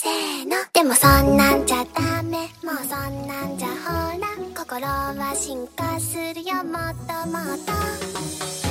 せーの。でもそんなんじゃダメ。もうそんなんじゃほら。心は進化するよ。もっともっと。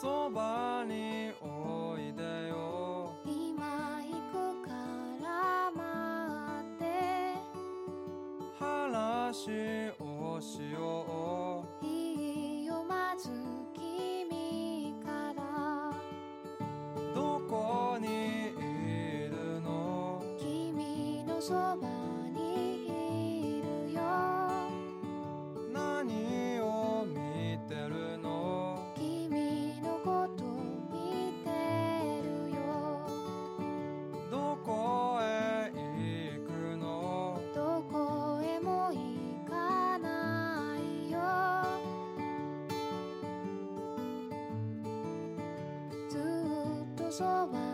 そばにおいでよ。今行くから待って。話をしよう。いいよまず君から。どこにいるの？君のそばっと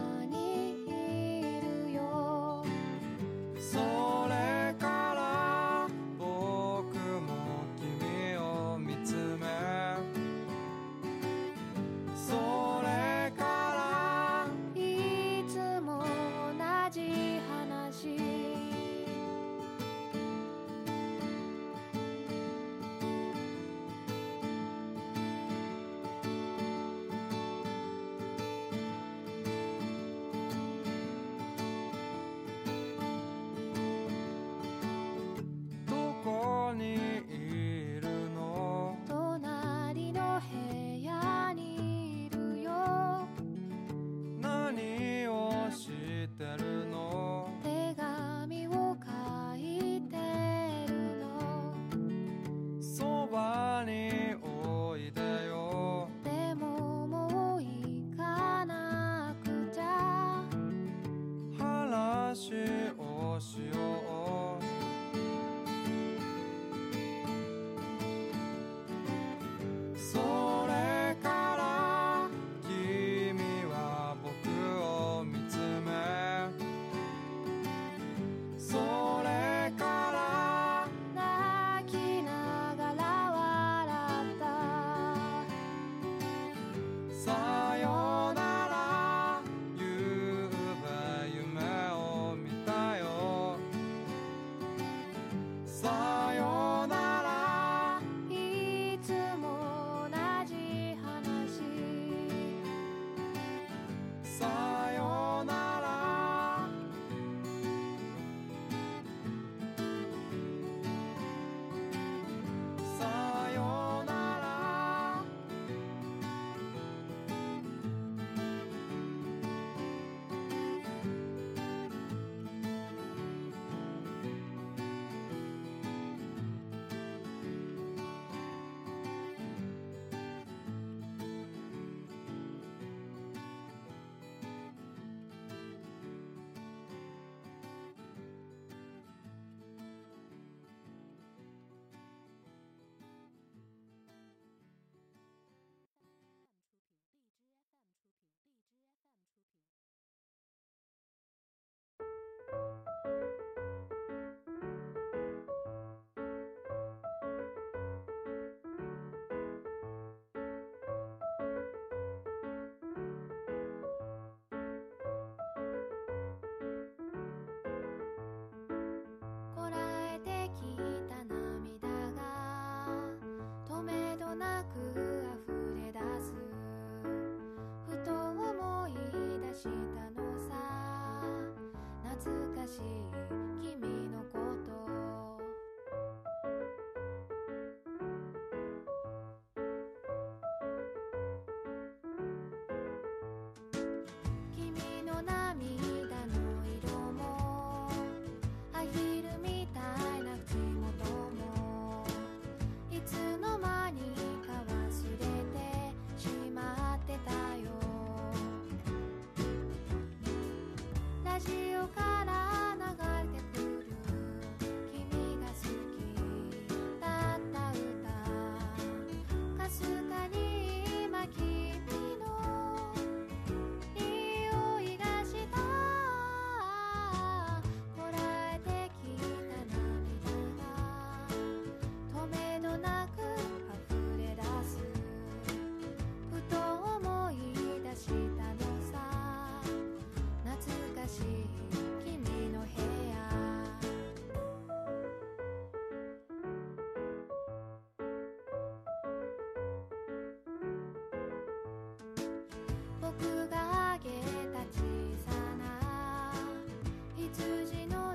僕があげた小さな羊の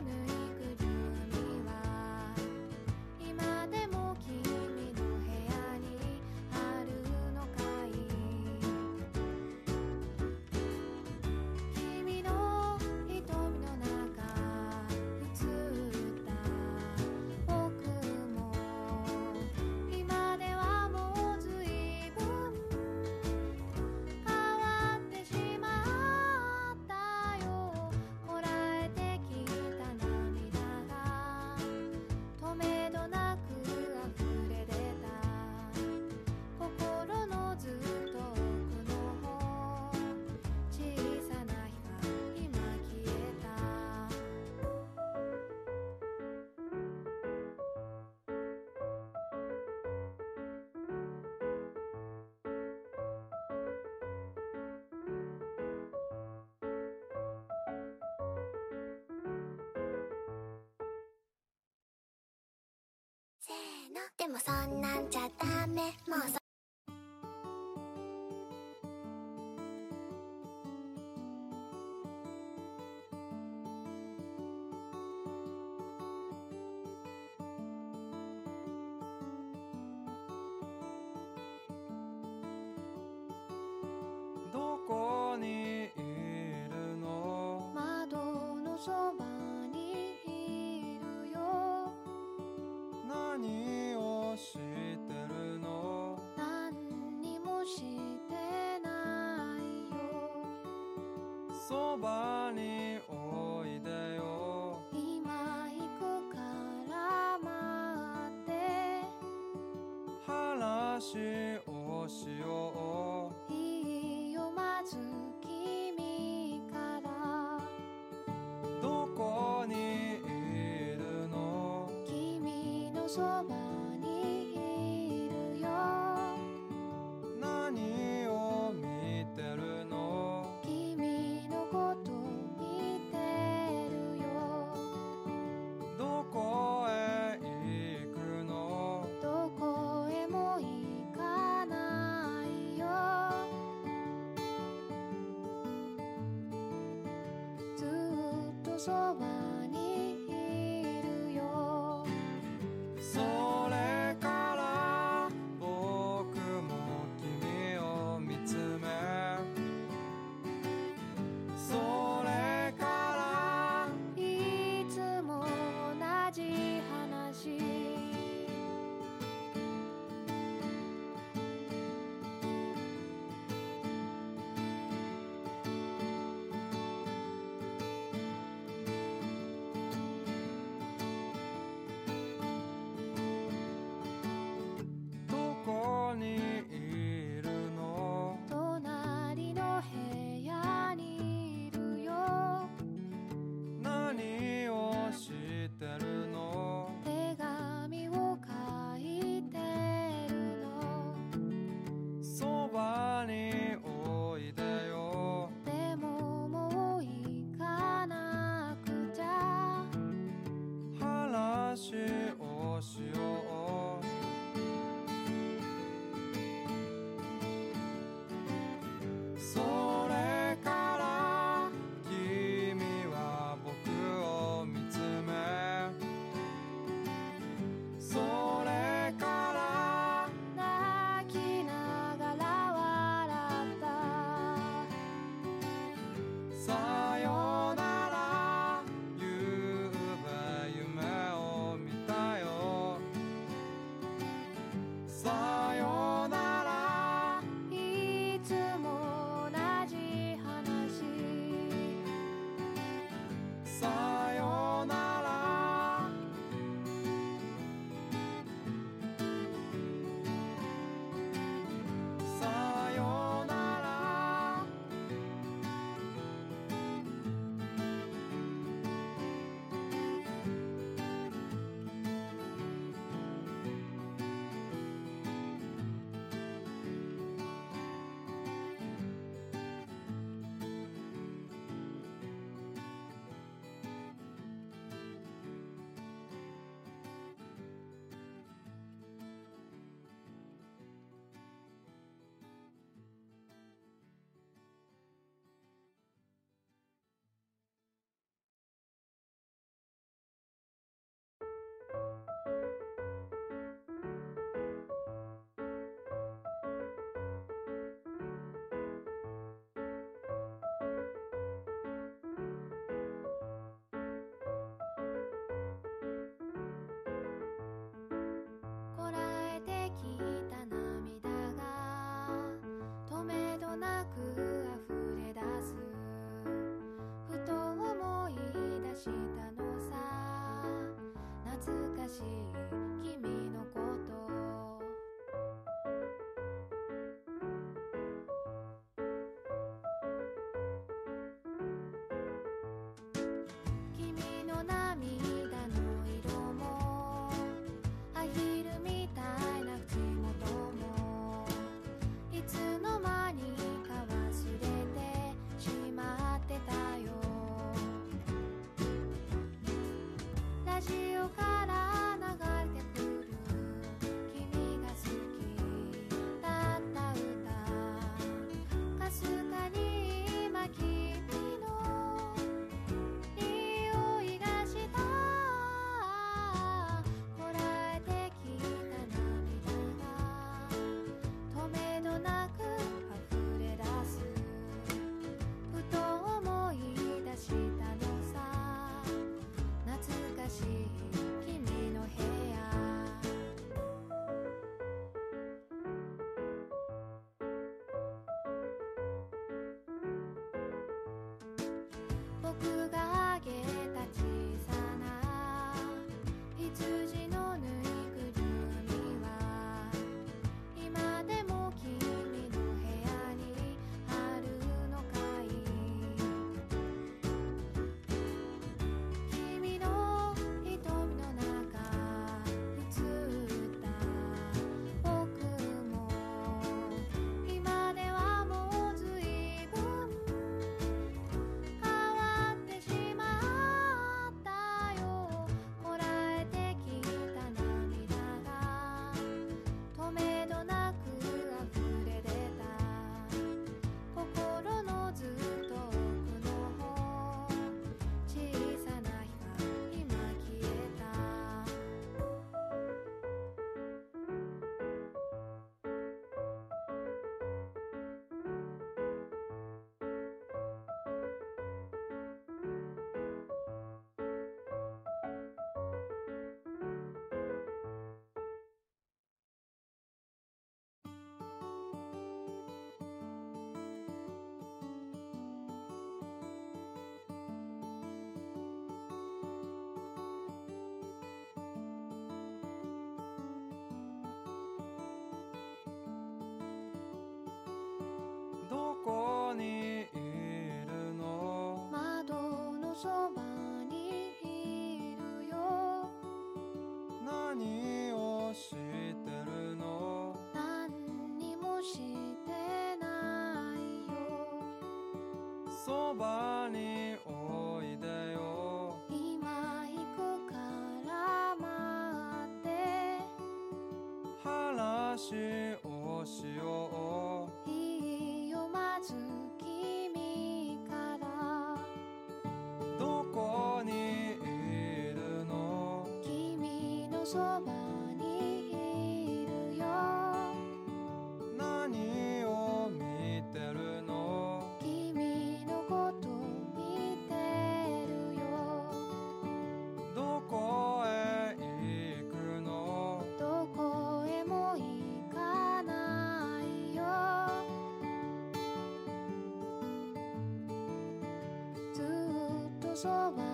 せーの。でもそんなんじゃダメ。もうそそばにおいでよ。今行くから待って。話をしよう。いいよまず君から。どこにいるの？君のそば昨晚そばにいるよ。何をしてるの？何にもしてないよ。そばにおいでよ。今行くから待って。話そばにいるよ。何を見てるの？君のこと見てるよ。どこへ行くの？どこへも行かないよ。ずっとそば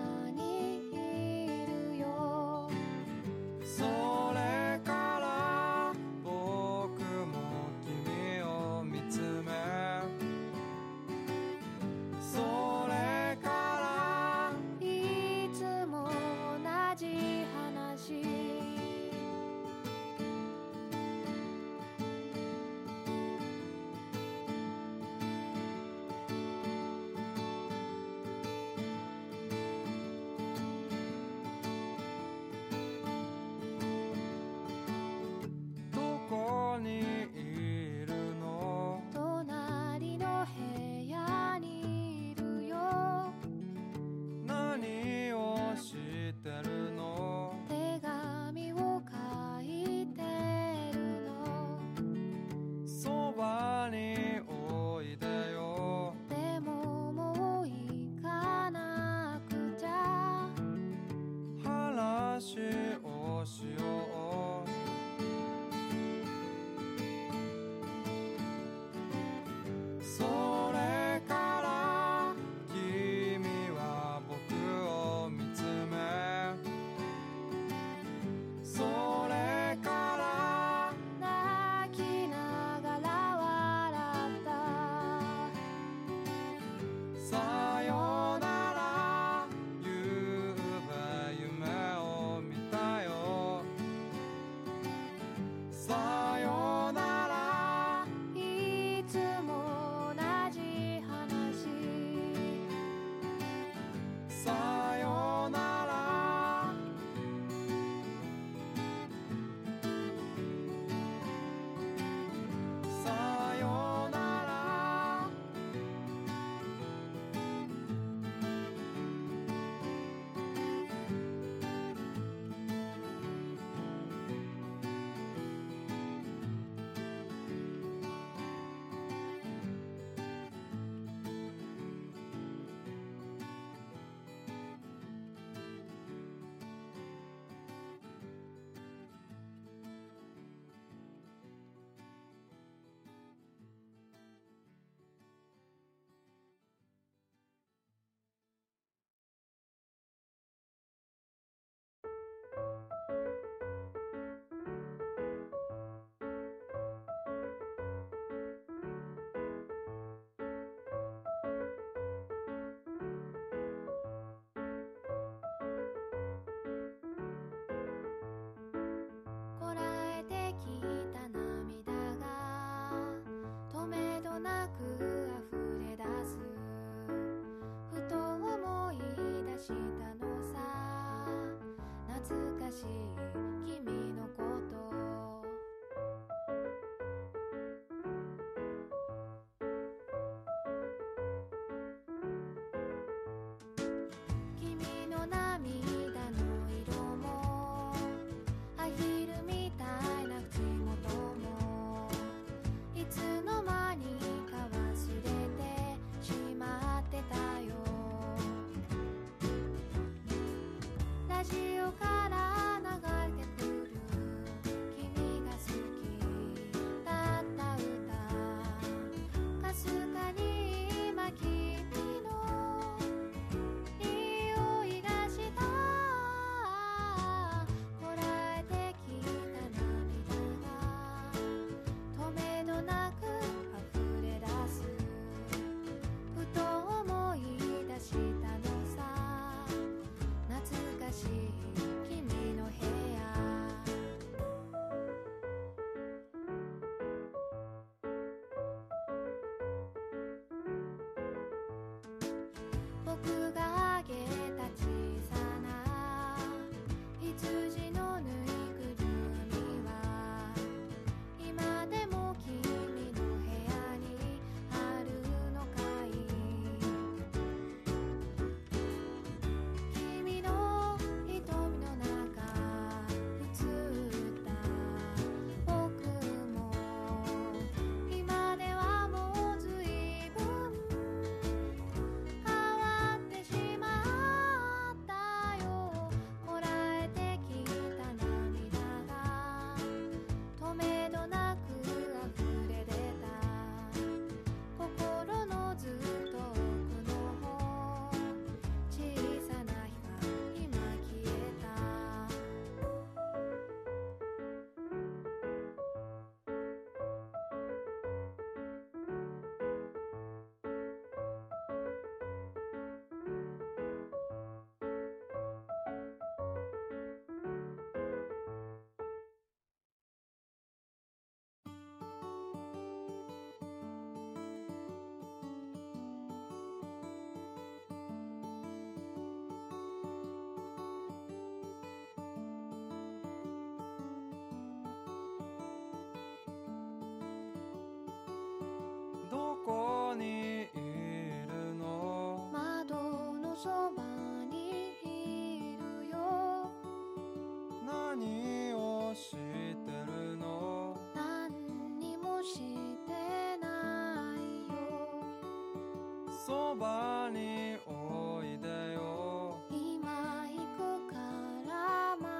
そばにおいでよ。今行くから待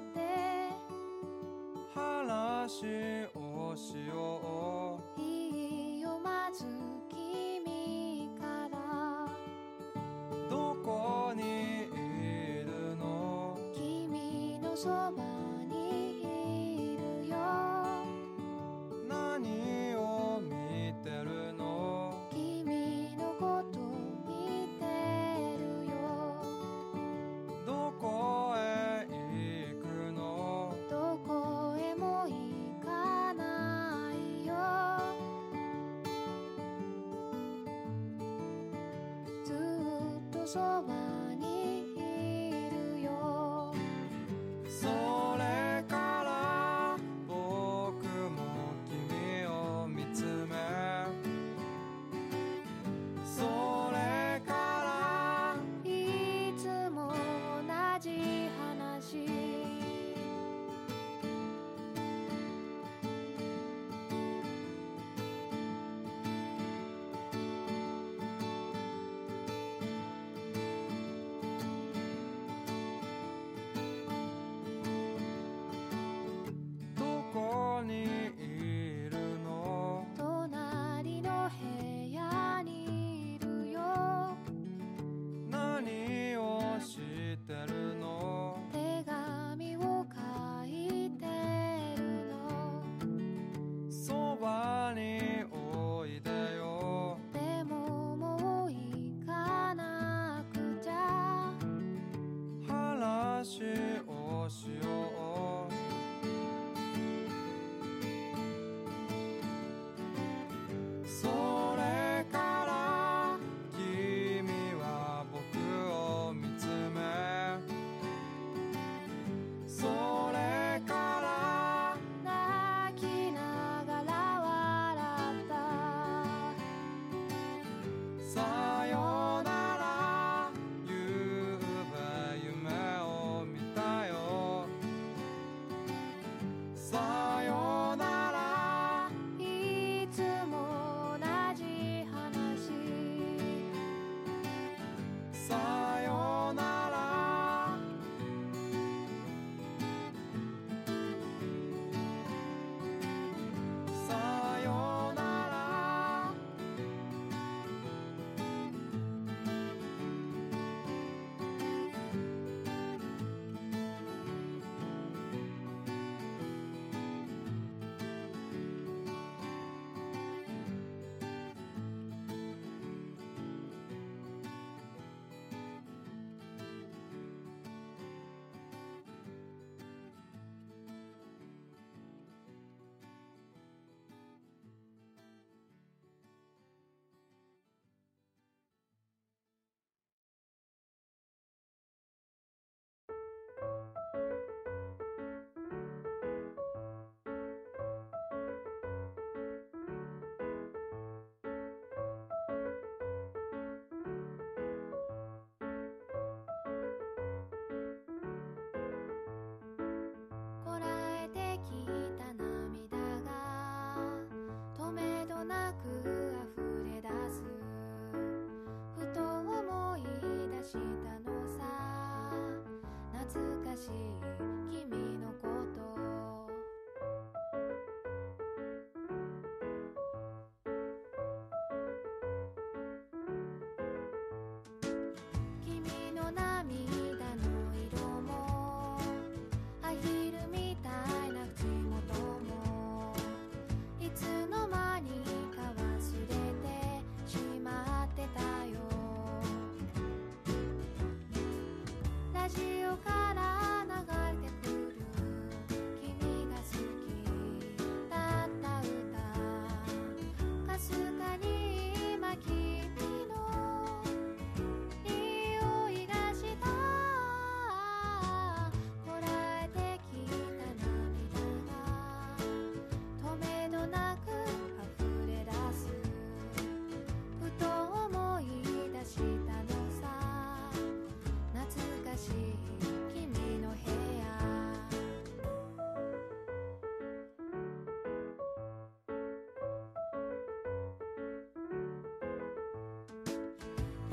って。話をしよう。いいよまず君から。どこにいるの？君のそば昨晚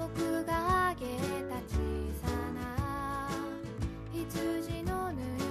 僕があげた小さな羊のぬい